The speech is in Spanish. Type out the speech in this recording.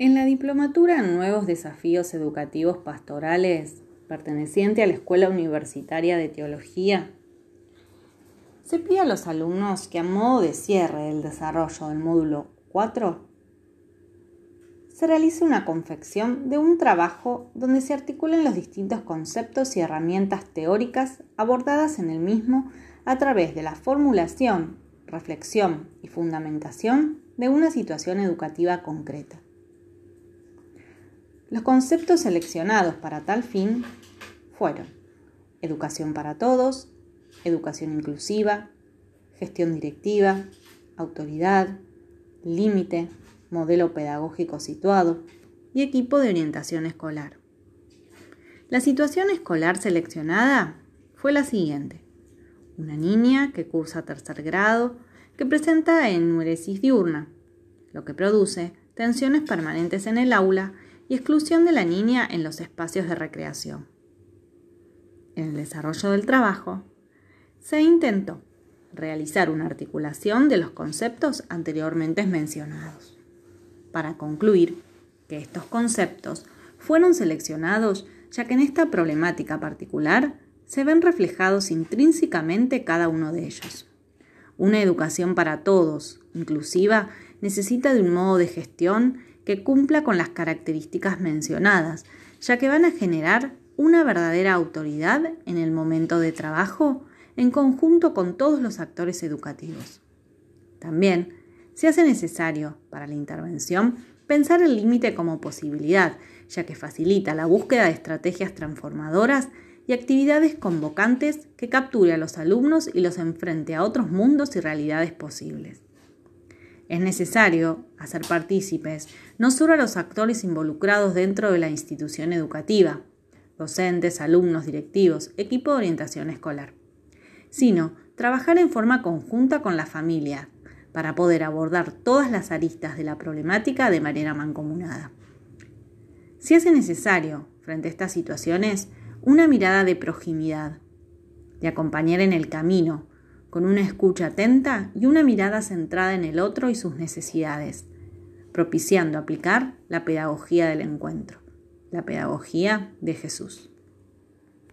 En la diplomatura Nuevos Desafíos Educativos Pastorales, perteneciente a la Escuela Universitaria de Teología, se pide a los alumnos que a modo de cierre del desarrollo del módulo 4 se realice una confección de un trabajo donde se articulen los distintos conceptos y herramientas teóricas abordadas en el mismo a través de la formulación, reflexión y fundamentación de una situación educativa concreta. Los conceptos seleccionados para tal fin fueron educación para todos, educación inclusiva, gestión directiva, autoridad, límite, modelo pedagógico situado y equipo de orientación escolar. La situación escolar seleccionada fue la siguiente. Una niña que cursa tercer grado que presenta enuresis diurna, lo que produce tensiones permanentes en el aula y exclusión de la niña en los espacios de recreación. En el desarrollo del trabajo, se intentó realizar una articulación de los conceptos anteriormente mencionados, para concluir que estos conceptos fueron seleccionados ya que en esta problemática particular se ven reflejados intrínsecamente cada uno de ellos. Una educación para todos, inclusiva, necesita de un modo de gestión que cumpla con las características mencionadas, ya que van a generar una verdadera autoridad en el momento de trabajo en conjunto con todos los actores educativos. También se hace necesario, para la intervención, pensar el límite como posibilidad, ya que facilita la búsqueda de estrategias transformadoras y actividades convocantes que capture a los alumnos y los enfrente a otros mundos y realidades posibles. Es necesario hacer partícipes no solo a los actores involucrados dentro de la institución educativa, docentes, alumnos, directivos, equipo de orientación escolar, sino trabajar en forma conjunta con la familia para poder abordar todas las aristas de la problemática de manera mancomunada. Si hace necesario, frente a estas situaciones, una mirada de proximidad, de acompañar en el camino, con una escucha atenta y una mirada centrada en el otro y sus necesidades, propiciando aplicar la pedagogía del encuentro, la pedagogía de Jesús.